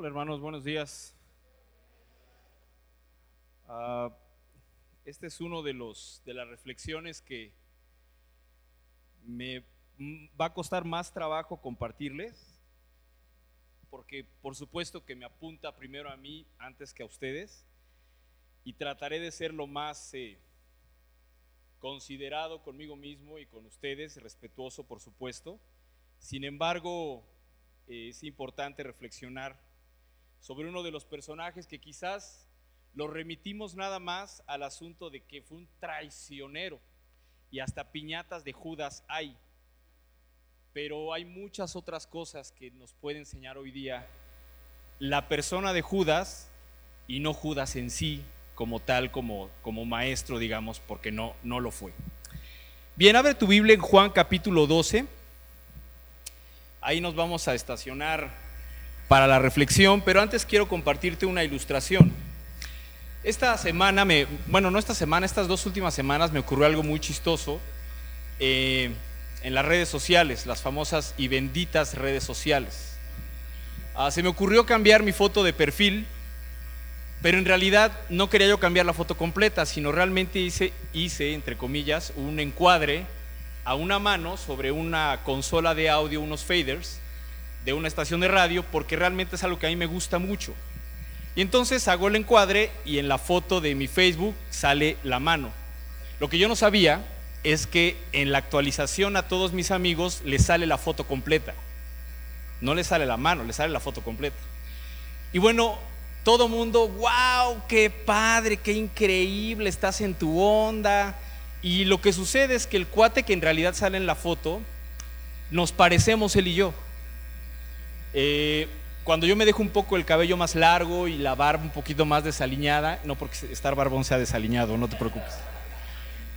Hola hermanos, buenos días. Ah, este es uno de los de las reflexiones que me va a costar más trabajo compartirles, porque por supuesto que me apunta primero a mí antes que a ustedes, y trataré de ser lo más eh, considerado conmigo mismo y con ustedes, respetuoso por supuesto. Sin embargo, eh, es importante reflexionar sobre uno de los personajes que quizás lo remitimos nada más al asunto de que fue un traicionero y hasta piñatas de Judas hay. Pero hay muchas otras cosas que nos puede enseñar hoy día la persona de Judas y no Judas en sí como tal, como, como maestro, digamos, porque no, no lo fue. Bien, abre tu Biblia en Juan capítulo 12. Ahí nos vamos a estacionar para la reflexión, pero antes quiero compartirte una ilustración. Esta semana, me, bueno, no esta semana, estas dos últimas semanas me ocurrió algo muy chistoso eh, en las redes sociales, las famosas y benditas redes sociales. Ah, se me ocurrió cambiar mi foto de perfil, pero en realidad no quería yo cambiar la foto completa, sino realmente hice, hice, entre comillas, un encuadre a una mano sobre una consola de audio, unos faders, de una estación de radio, porque realmente es algo que a mí me gusta mucho. Y entonces hago el encuadre y en la foto de mi Facebook sale la mano. Lo que yo no sabía es que en la actualización a todos mis amigos les sale la foto completa. No les sale la mano, les sale la foto completa. Y bueno, todo mundo, wow, qué padre, qué increíble, estás en tu onda. Y lo que sucede es que el cuate que en realidad sale en la foto, nos parecemos él y yo. Eh, cuando yo me dejo un poco el cabello más largo y la barba un poquito más desaliñada, no porque estar barbón sea desaliñado, no te preocupes.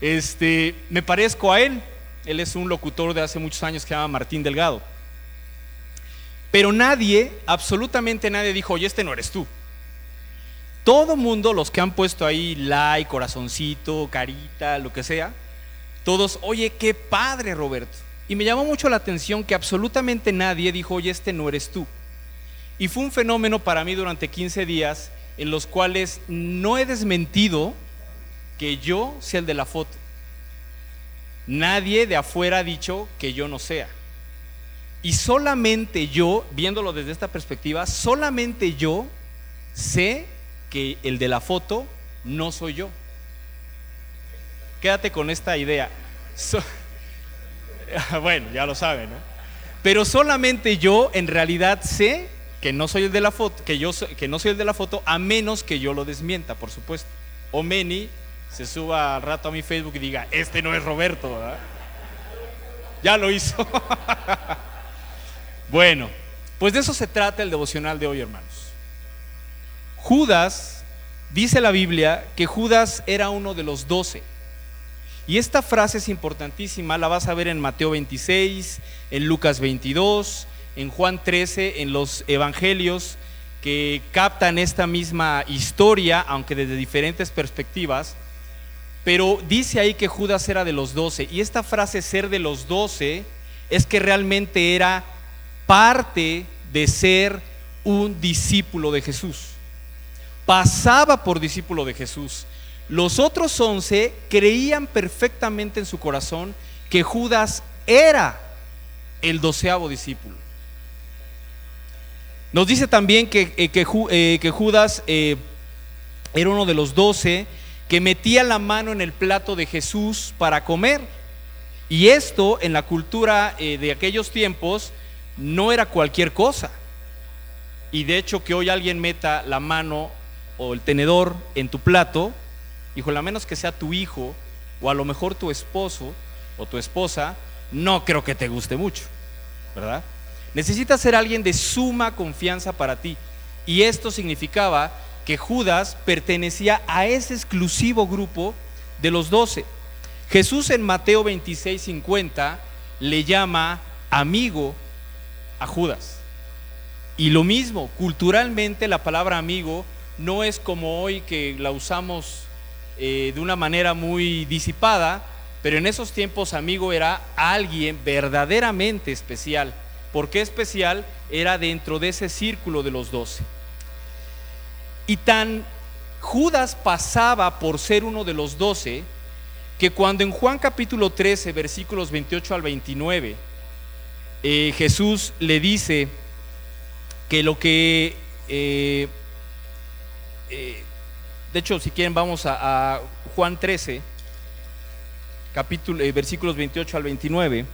Este, me parezco a él. Él es un locutor de hace muchos años que se llama Martín Delgado. Pero nadie, absolutamente nadie dijo, oye, este no eres tú. Todo mundo, los que han puesto ahí like, corazoncito, carita, lo que sea, todos, oye, qué padre, Roberto. Y me llamó mucho la atención que absolutamente nadie dijo, oye, este no eres tú. Y fue un fenómeno para mí durante 15 días en los cuales no he desmentido que yo sea el de la foto. Nadie de afuera ha dicho que yo no sea. Y solamente yo, viéndolo desde esta perspectiva, solamente yo sé que el de la foto no soy yo. Quédate con esta idea. bueno, ya lo saben, ¿no? Pero solamente yo en realidad sé que no soy el de la foto, que yo que no soy el de la foto, a menos que yo lo desmienta, por supuesto. O Meni se suba al rato a mi Facebook y diga, este no es Roberto, Ya lo hizo. bueno, pues de eso se trata el devocional de hoy, hermanos. Judas, dice la Biblia, que Judas era uno de los doce. Y esta frase es importantísima, la vas a ver en Mateo 26, en Lucas 22, en Juan 13, en los evangelios que captan esta misma historia, aunque desde diferentes perspectivas. Pero dice ahí que Judas era de los doce. Y esta frase ser de los doce es que realmente era parte de ser un discípulo de Jesús. Pasaba por discípulo de Jesús. Los otros once creían perfectamente en su corazón que Judas era el doceavo discípulo. Nos dice también que, eh, eh, Judas eh, era uno de los doce que metía la mano en el plato de Jesús para comer. Y esto en la cultura de aquellos tiempos no era cualquier cosa. Y de hecho que hoy alguien meta la mano o el tenedor en tu plato, hijo, a menos que sea tu hijo o a lo mejor tu esposo o tu esposa, no creo que te guste mucho, ¿verdad? Necesitas ser alguien de suma confianza para ti. Y esto significaba que Judas pertenecía a ese exclusivo grupo de los doce. Jesús en Mateo 26, 50 le llama amigo a Judas. Y lo mismo, culturalmente la palabra amigo no es como hoy que la usamos eh, de una manera muy disipada, pero en esos tiempos amigo era alguien verdaderamente especial ¿Por qué especial? Era dentro de ese círculo de los doce. Y tan Judas pasaba por ser uno de los doce, que cuando en Juan capítulo 13, versículos 28 al 29, eh, Jesús le dice que lo que, eh, de hecho, si quieren vamos a, Juan 13, capítulo, versículos 28 al 29,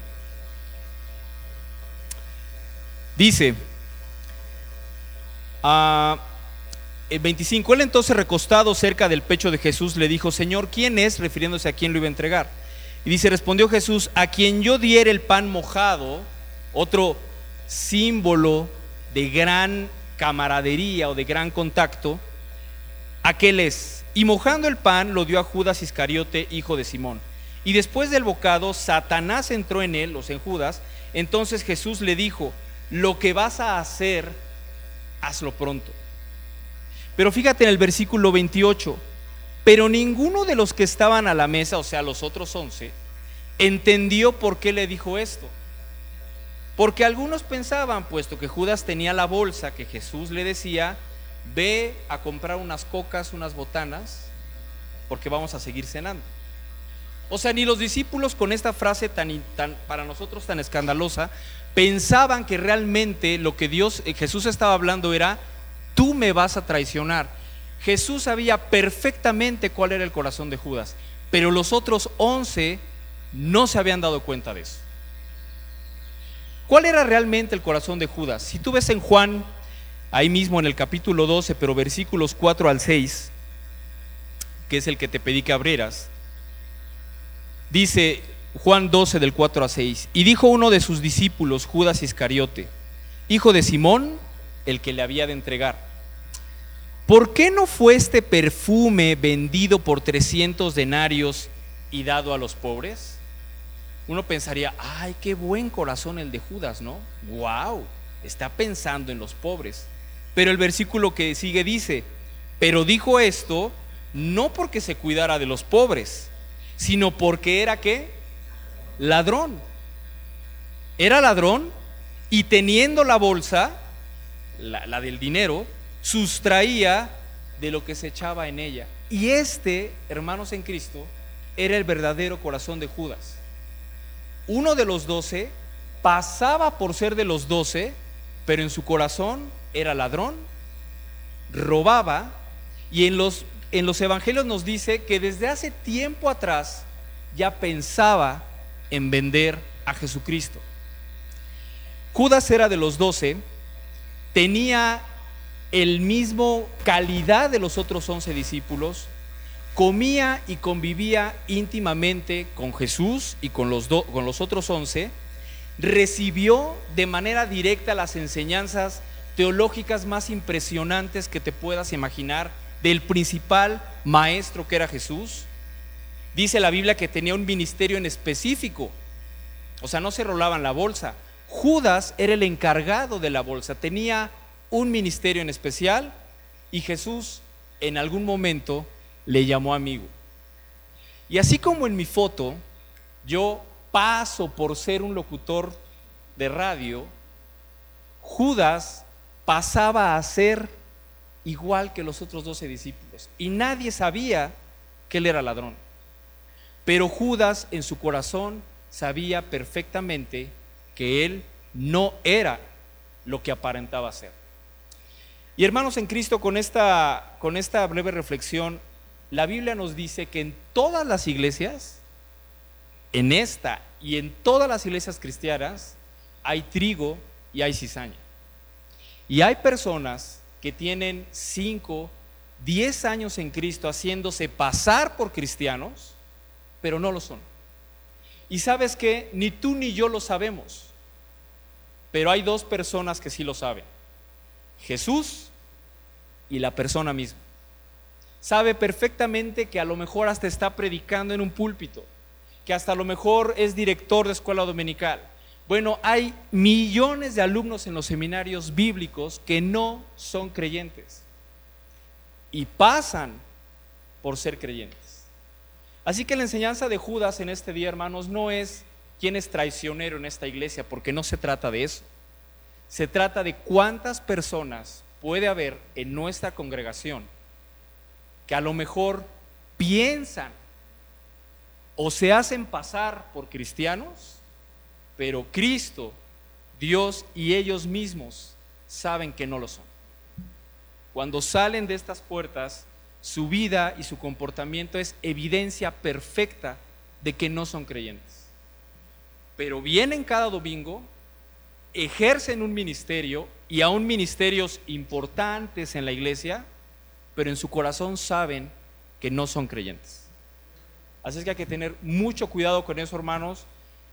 dice, ah, el 25, él entonces recostado cerca del pecho de Jesús le dijo, Señor, ¿quién es? refiriéndose a quién lo iba a entregar. Y dice, respondió Jesús, a quien yo diera el pan mojado, otro símbolo de gran camaradería o de gran contacto, aquel es. Y mojando el pan lo dio a Judas Iscariote, hijo de Simón. Y después del bocado, Satanás entró en él, sea, en Judas. Entonces Jesús le dijo, lo que vas a hacer, hazlo pronto. Pero fíjate en el versículo 28, pero ninguno de los que estaban a la mesa, o sea, los otros once, entendió por qué le dijo esto. Porque algunos pensaban, puesto que Judas tenía la bolsa que Jesús le decía, ve a comprar unas cocas, unas botanas, porque vamos a seguir cenando. O sea, ni los discípulos con esta frase tan, para nosotros tan escandalosa pensaban que realmente lo que Dios eh, Jesús estaba hablando era tú me vas a traicionar. Jesús sabía perfectamente cuál era el corazón de Judas, pero los otros once no se habían dado cuenta de eso. ¿Cuál era realmente el corazón de Judas? Si tú ves en Juan, ahí mismo en el capítulo 12, pero versículos 4 al 6, que es el que te pedí que abrieras, dice Juan 12 del 4 a 6, y dijo uno de sus discípulos, Judas Iscariote, hijo de Simón, el que le había de entregar, ¿Por qué no fue este perfume vendido por 300 denarios y dado a los pobres? Uno pensaría, ay, qué buen corazón el de Judas, ¿no? ¡Wow! Está pensando en los pobres. Pero el versículo que sigue dice, pero dijo esto no porque se cuidara de los pobres, sino porque era qué? Ladrón. Era ladrón y teniendo la bolsa, la, la del dinero, sustraía de lo que se echaba en ella. Y este, hermanos en Cristo, era el verdadero corazón de Judas. Uno de los doce pasaba por ser de los doce, pero en su corazón era ladrón, robaba, y en los, en los evangelios nos dice que desde hace tiempo atrás ya pensaba en vender a Jesucristo. Judas era de los doce, tenía el mismo calidad de los otros once discípulos, comía y convivía íntimamente con Jesús y con los, con los otros once, recibió de manera directa las enseñanzas teológicas más impresionantes que te puedas imaginar del principal maestro que era Jesús. Dice la Biblia que tenía un ministerio en específico, o sea, no se rolaban la bolsa. Judas era el encargado de la bolsa, tenía un ministerio en especial y Jesús en algún momento le llamó amigo. Y así como en mi foto, yo paso por ser un locutor de radio, Judas pasaba a ser igual que los otros doce discípulos. Y nadie sabía que él era ladrón. Pero Judas en su corazón sabía perfectamente que él no era lo que aparentaba ser. Y hermanos en Cristo, con esta, con esta breve reflexión, la Biblia nos dice que en todas las iglesias, en esta y en todas las iglesias cristianas, hay trigo y hay cizaña. Y hay personas que tienen 5, 10 años en Cristo haciéndose pasar por cristianos, pero no lo son. Y sabes que ni tú ni yo lo sabemos, pero hay dos personas que sí lo saben. Jesús y la persona misma. Sabe perfectamente que a lo mejor hasta está predicando en un púlpito, que hasta a lo mejor es director de escuela dominical. Bueno, hay millones de alumnos en los seminarios bíblicos que no son creyentes y pasan por ser creyentes. Así que la enseñanza de Judas en este día, hermanos, no es quién es traicionero en esta iglesia, porque no se trata de eso. Se trata de cuántas personas puede haber en nuestra congregación que a lo mejor piensan o se hacen pasar por cristianos, pero Cristo, Dios y ellos mismos saben que no lo son. Cuando salen de estas puertas, su vida y su comportamiento es evidencia perfecta de que no son creyentes. Pero vienen cada domingo, ejercen un ministerio y aún ministerios importantes en la iglesia, pero en su corazón saben que no son creyentes. Así es que hay que tener mucho cuidado con eso, hermanos.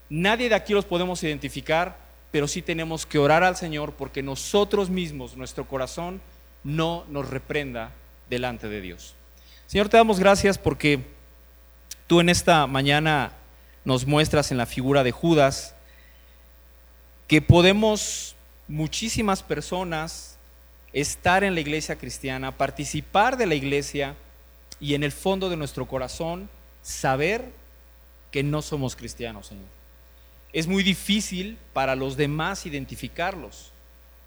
Nadie de aquí los podemos identificar, pero sí tenemos que orar al Señor porque nosotros mismos, nuestro corazón, no nos reprenda delante de Dios. Señor, te damos gracias porque tú en esta mañana nos muestras en la figura de Judas que podemos muchísimas personas estar en la iglesia cristiana, participar de la iglesia y en el fondo de nuestro corazón saber que no somos cristianos, Señor. Es muy difícil para los demás identificarlos,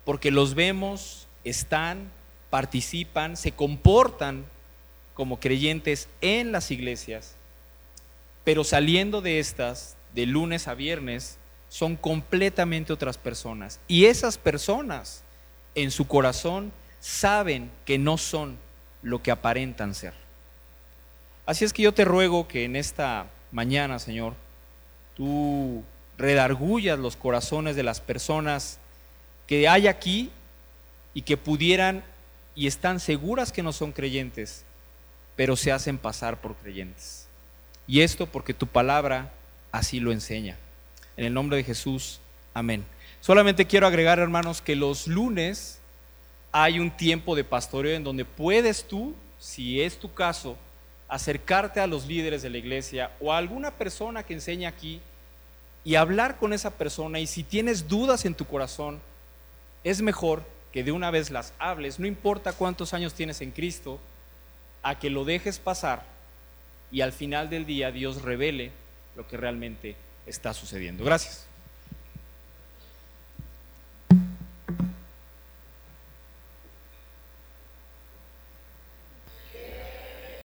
porque los vemos, están, participan, se comportan como creyentes en las iglesias, pero saliendo de estas, de lunes a viernes, son completamente otras personas. Y esas personas en su corazón saben que no son lo que aparentan ser. Así es que yo te ruego que en esta mañana, Señor, tú redargullas los corazones de las personas que hay aquí y que pudieran y están seguras que no son creyentes, pero se hacen pasar por creyentes. Y esto porque tu palabra así lo enseña. En el nombre de Jesús, amén. Solamente quiero agregar, hermanos, que los lunes hay un tiempo de pastoreo en donde puedes tú, si es tu caso, acercarte a los líderes de la iglesia o a alguna persona que enseña aquí y hablar con esa persona y si tienes dudas en tu corazón, es mejor que de una vez las hables, no importa cuántos años tienes en Cristo, a que lo dejes pasar y al final del día Dios revele lo que realmente está sucediendo. Gracias.